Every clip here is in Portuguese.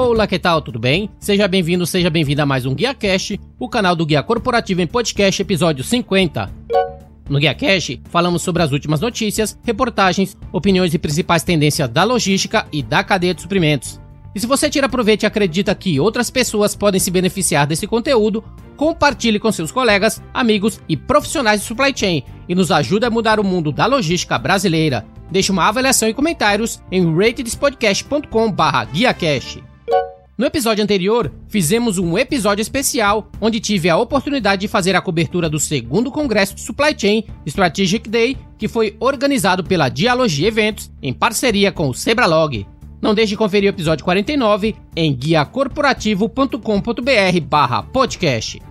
Olá, que tal? Tudo bem? Seja bem-vindo, seja bem-vinda a mais um Guia Cash, o canal do Guia Corporativo em Podcast, episódio 50. No Guia Cash, falamos sobre as últimas notícias, reportagens, opiniões e principais tendências da logística e da cadeia de suprimentos. E se você tira proveito e acredita que outras pessoas podem se beneficiar desse conteúdo, compartilhe com seus colegas, amigos e profissionais de supply chain e nos ajude a mudar o mundo da logística brasileira. Deixe uma avaliação e comentários em ratedspodcast.com/guiacash. No episódio anterior, fizemos um episódio especial onde tive a oportunidade de fazer a cobertura do segundo Congresso de Supply Chain Strategic Day, que foi organizado pela Dialogia Eventos em parceria com o Sebralog. Não deixe de conferir o episódio 49 em guiacorporativo.com.br/podcast.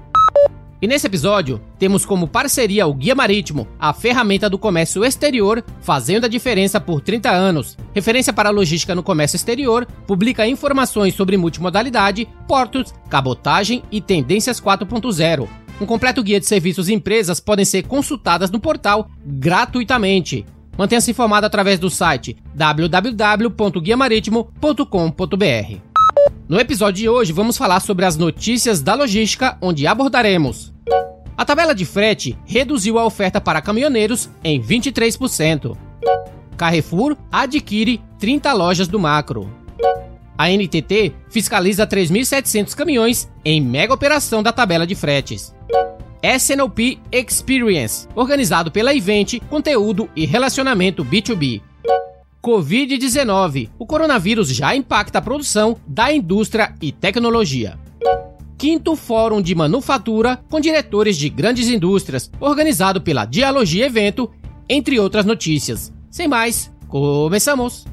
E nesse episódio, temos como parceria o Guia Marítimo, a ferramenta do comércio exterior, fazendo a diferença por 30 anos. Referência para a logística no comércio exterior, publica informações sobre multimodalidade, portos, cabotagem e tendências 4.0. Um completo guia de serviços e empresas podem ser consultadas no portal gratuitamente. Mantenha-se informado através do site www.guiamaritimo.com.br. No episódio de hoje, vamos falar sobre as notícias da logística, onde abordaremos. A tabela de frete reduziu a oferta para caminhoneiros em 23%. Carrefour adquire 30 lojas do Macro. A NTT fiscaliza 3.700 caminhões em mega operação da tabela de fretes. SNOP Experience, organizado pela Event, conteúdo e relacionamento B2B. Covid-19. O coronavírus já impacta a produção da indústria e tecnologia. Quinto Fórum de Manufatura com diretores de grandes indústrias, organizado pela Dialogia Evento, entre outras notícias. Sem mais, começamos!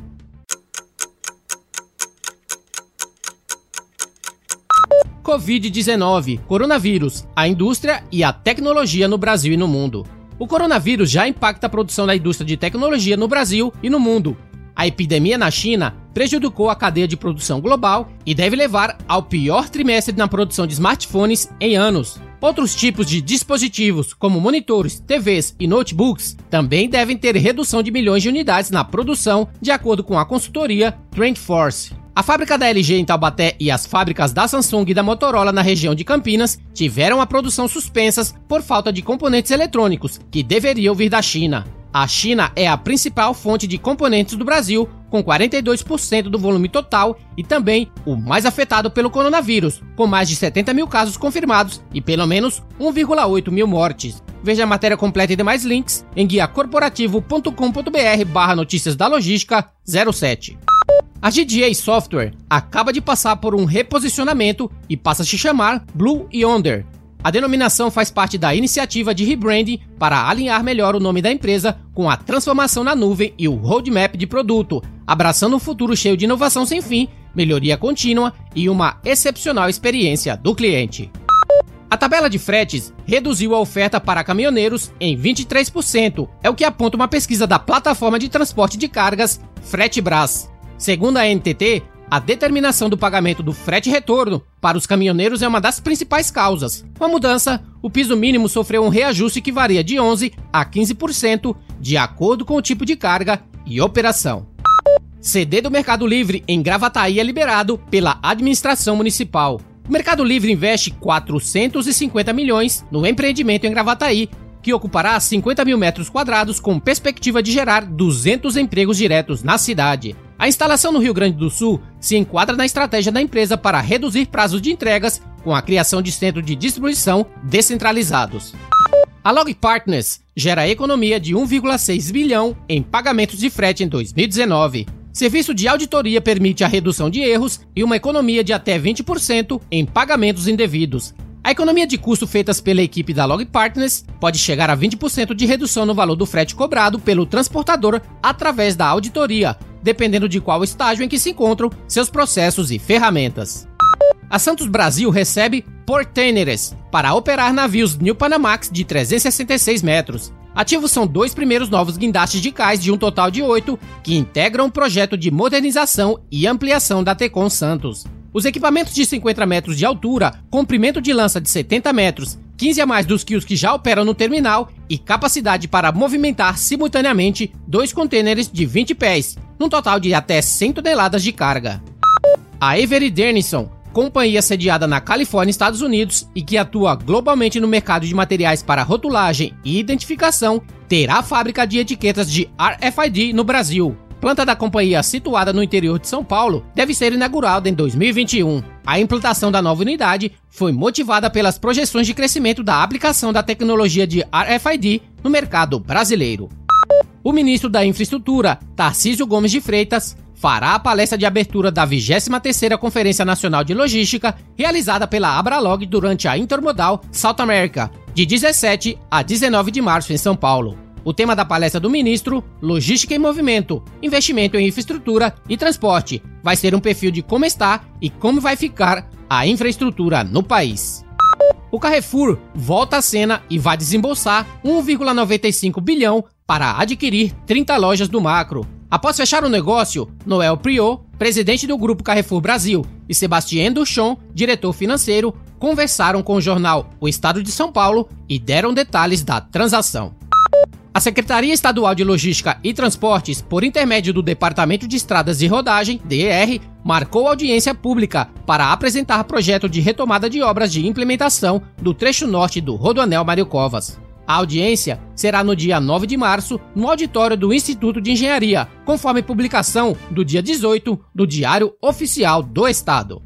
Covid-19, coronavírus, a indústria e a tecnologia no Brasil e no mundo. O coronavírus já impacta a produção da indústria de tecnologia no Brasil e no mundo. A epidemia na China prejudicou a cadeia de produção global e deve levar ao pior trimestre na produção de smartphones em anos. Outros tipos de dispositivos, como monitores, TVs e notebooks, também devem ter redução de milhões de unidades na produção, de acordo com a consultoria TrendForce. A fábrica da LG em Taubaté e as fábricas da Samsung e da Motorola na região de Campinas tiveram a produção suspensas por falta de componentes eletrônicos que deveriam vir da China. A China é a principal fonte de componentes do Brasil, com 42% do volume total e também o mais afetado pelo coronavírus, com mais de 70 mil casos confirmados e pelo menos 1,8 mil mortes. Veja a matéria completa e demais links em guiacorporativo.com.br barra notícias da logística 07. A GDA Software acaba de passar por um reposicionamento e passa a se chamar Blue Yonder. A denominação faz parte da iniciativa de rebranding para alinhar melhor o nome da empresa com a transformação na nuvem e o roadmap de produto, abraçando um futuro cheio de inovação sem fim, melhoria contínua e uma excepcional experiência do cliente. A tabela de fretes reduziu a oferta para caminhoneiros em 23%, é o que aponta uma pesquisa da plataforma de transporte de cargas Fretebras. Segundo a NTT, a determinação do pagamento do frete retorno para os caminhoneiros é uma das principais causas. Com a mudança, o piso mínimo sofreu um reajuste que varia de 11% a 15%, de acordo com o tipo de carga e operação. CD do Mercado Livre em Gravataí é liberado pela administração municipal. O Mercado Livre investe 450 milhões no empreendimento em Gravataí, que ocupará 50 mil metros quadrados com perspectiva de gerar 200 empregos diretos na cidade. A instalação no Rio Grande do Sul se enquadra na estratégia da empresa para reduzir prazos de entregas com a criação de centros de distribuição descentralizados. A Log Partners gera economia de 1,6 bilhão em pagamentos de frete em 2019. Serviço de auditoria permite a redução de erros e uma economia de até 20% em pagamentos indevidos. A economia de custo feitas pela equipe da Log Partners pode chegar a 20% de redução no valor do frete cobrado pelo transportador através da auditoria, dependendo de qual estágio em que se encontram seus processos e ferramentas. A Santos Brasil recebe portaineres para operar navios New Panamax de 366 metros. Ativos são dois primeiros novos guindastes de cais de um total de oito que integram um projeto de modernização e ampliação da Tecon Santos. Os equipamentos de 50 metros de altura, comprimento de lança de 70 metros, 15 a mais dos que os que já operam no terminal e capacidade para movimentar simultaneamente dois contêineres de 20 pés, num total de até 100 toneladas de carga. A Avery Dennison, companhia sediada na Califórnia, Estados Unidos e que atua globalmente no mercado de materiais para rotulagem e identificação, terá fábrica de etiquetas de RFID no Brasil. Planta da companhia situada no interior de São Paulo deve ser inaugurada em 2021. A implantação da nova unidade foi motivada pelas projeções de crescimento da aplicação da tecnologia de RFID no mercado brasileiro. O ministro da Infraestrutura, Tarcísio Gomes de Freitas, fará a palestra de abertura da 23ª Conferência Nacional de Logística, realizada pela Abralog durante a Intermodal South America, de 17 a 19 de março em São Paulo. O tema da palestra do ministro, Logística em Movimento, Investimento em Infraestrutura e Transporte, vai ser um perfil de como está e como vai ficar a infraestrutura no país. O Carrefour volta à cena e vai desembolsar 1,95 bilhão para adquirir 30 lojas do Macro. Após fechar o negócio, Noel Priot, presidente do Grupo Carrefour Brasil, e Sebastien Duchon, diretor financeiro, conversaram com o jornal O Estado de São Paulo e deram detalhes da transação. A Secretaria Estadual de Logística e Transportes, por intermédio do Departamento de Estradas de Rodagem, DER, marcou audiência pública para apresentar projeto de retomada de obras de implementação do trecho norte do Rodoanel Mário Covas. A audiência será no dia 9 de março, no auditório do Instituto de Engenharia, conforme publicação do dia 18 do Diário Oficial do Estado.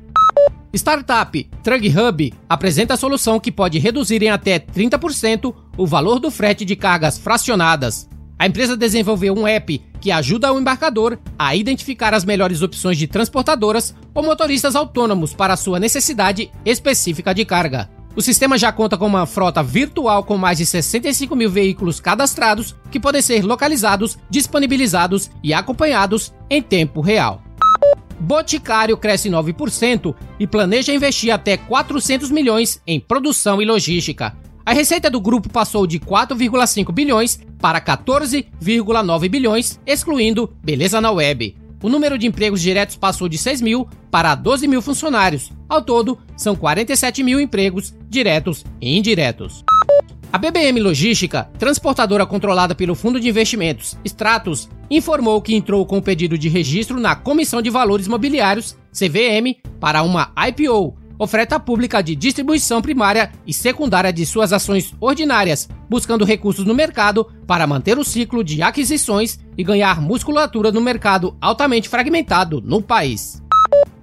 Startup Trug Hub apresenta solução que pode reduzir em até 30% o valor do frete de cargas fracionadas. A empresa desenvolveu um app que ajuda o embarcador a identificar as melhores opções de transportadoras ou motoristas autônomos para sua necessidade específica de carga. O sistema já conta com uma frota virtual com mais de 65 mil veículos cadastrados que podem ser localizados, disponibilizados e acompanhados em tempo real. Boticário cresce 9% e planeja investir até 400 milhões em produção e logística. A receita do grupo passou de 4,5 bilhões para 14,9 bilhões, excluindo Beleza na Web. O número de empregos diretos passou de 6 mil para 12 mil funcionários. Ao todo, são 47 mil empregos diretos e indiretos. A BBM Logística, transportadora controlada pelo Fundo de Investimentos Stratos, informou que entrou com pedido de registro na Comissão de Valores Mobiliários, CVM, para uma IPO, oferta pública de distribuição primária e secundária de suas ações ordinárias, buscando recursos no mercado para manter o ciclo de aquisições e ganhar musculatura no mercado altamente fragmentado no país.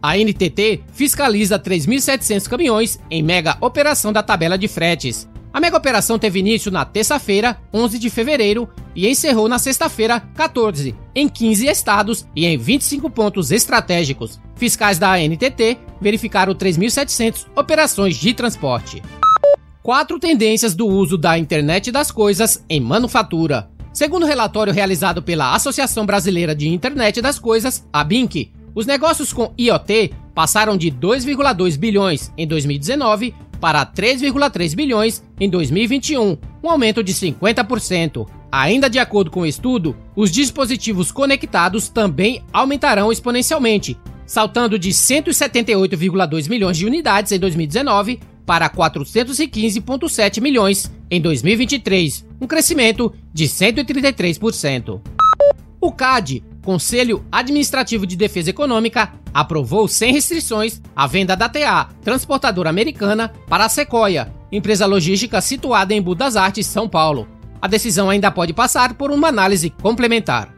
A NTT fiscaliza 3.700 caminhões em mega operação da tabela de fretes. A mega operação teve início na terça-feira, 11 de fevereiro, e encerrou na sexta-feira, 14, em 15 estados e em 25 pontos estratégicos. Fiscais da ANTT verificaram 3.700 operações de transporte. Quatro tendências do uso da internet das coisas em manufatura. Segundo relatório realizado pela Associação Brasileira de Internet das Coisas, a BINC, os negócios com IoT passaram de 2,2 bilhões em 2019 para 3,3 bilhões em 2021, um aumento de 50%. Ainda de acordo com o estudo, os dispositivos conectados também aumentarão exponencialmente, saltando de 178,2 milhões de unidades em 2019 para 415,7 milhões em 2023, um crescimento de 133%. O CAD, Conselho Administrativo de Defesa Econômica, aprovou sem restrições a venda da TA, transportadora americana, para a Sequoia, empresa logística situada em Budas Artes, São Paulo. A decisão ainda pode passar por uma análise complementar.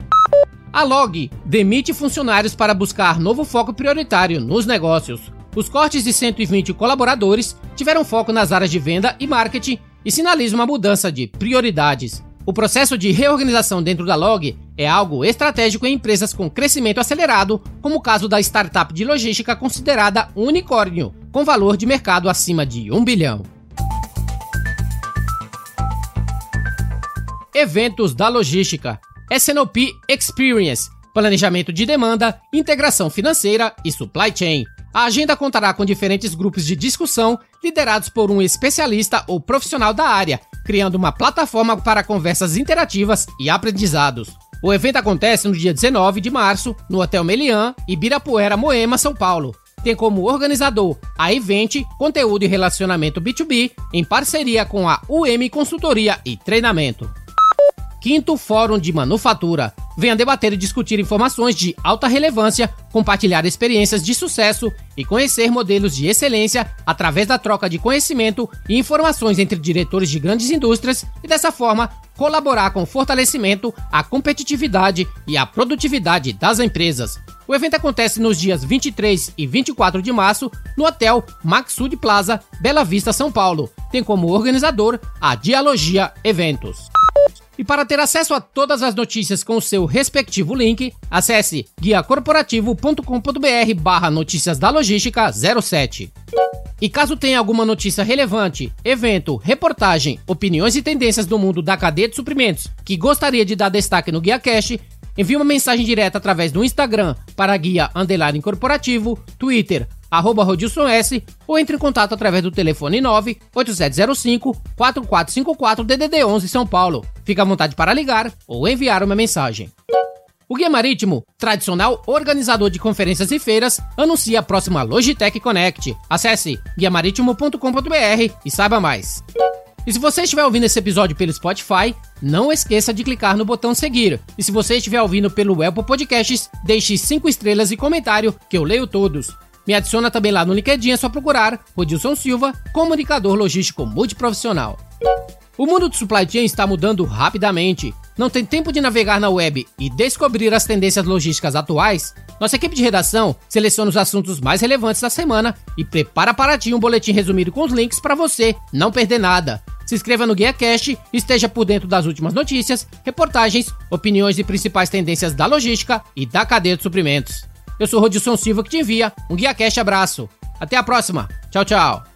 A Log demite funcionários para buscar novo foco prioritário nos negócios. Os cortes de 120 colaboradores tiveram foco nas áreas de venda e marketing e sinalizam uma mudança de prioridades. O processo de reorganização dentro da Log é algo estratégico em empresas com crescimento acelerado, como o caso da startup de logística considerada unicórnio, com valor de mercado acima de 1 bilhão. Eventos da logística. SNOP Experience, planejamento de demanda, integração financeira e supply chain. A agenda contará com diferentes grupos de discussão liderados por um especialista ou profissional da área, criando uma plataforma para conversas interativas e aprendizados. O evento acontece no dia 19 de março, no Hotel Melian, Ibirapuera, Moema, São Paulo. Tem como organizador a Event Conteúdo e Relacionamento B2B, em parceria com a UM Consultoria e Treinamento. 5 Fórum de Manufatura. Venha debater e discutir informações de alta relevância, compartilhar experiências de sucesso e conhecer modelos de excelência através da troca de conhecimento e informações entre diretores de grandes indústrias e, dessa forma, colaborar com o fortalecimento, a competitividade e a produtividade das empresas. O evento acontece nos dias 23 e 24 de março no Hotel Maxud Plaza, Bela Vista, São Paulo. Tem como organizador a Dialogia Eventos. E para ter acesso a todas as notícias com o seu respectivo link, acesse guiacorporativo.com.br barra notícias da logística 07. E caso tenha alguma notícia relevante, evento, reportagem, opiniões e tendências do mundo da cadeia de suprimentos que gostaria de dar destaque no Guia Cash, envie uma mensagem direta através do Instagram para guia underline corporativo, Twitter, arroba Rodilson S, ou entre em contato através do telefone 98705 4454 DDD 11 São Paulo. Fique à vontade para ligar ou enviar uma mensagem. O Guia Marítimo, tradicional organizador de conferências e feiras, anuncia a próxima Logitech Connect. Acesse guiamaritimo.com.br e saiba mais. E se você estiver ouvindo esse episódio pelo Spotify, não esqueça de clicar no botão seguir. E se você estiver ouvindo pelo Apple Podcasts, deixe 5 estrelas e comentário que eu leio todos. Me adiciona também lá no LinkedIn, é só procurar Rodilson Silva, comunicador logístico multiprofissional. O mundo do supply chain está mudando rapidamente. Não tem tempo de navegar na web e descobrir as tendências logísticas atuais? Nossa equipe de redação seleciona os assuntos mais relevantes da semana e prepara para ti um boletim resumido com os links para você não perder nada. Se inscreva no Guia Cash e esteja por dentro das últimas notícias, reportagens, opiniões e principais tendências da logística e da cadeia de suprimentos. Eu sou Rodilson Silva que te envia um Guia Cash abraço. Até a próxima. Tchau, tchau.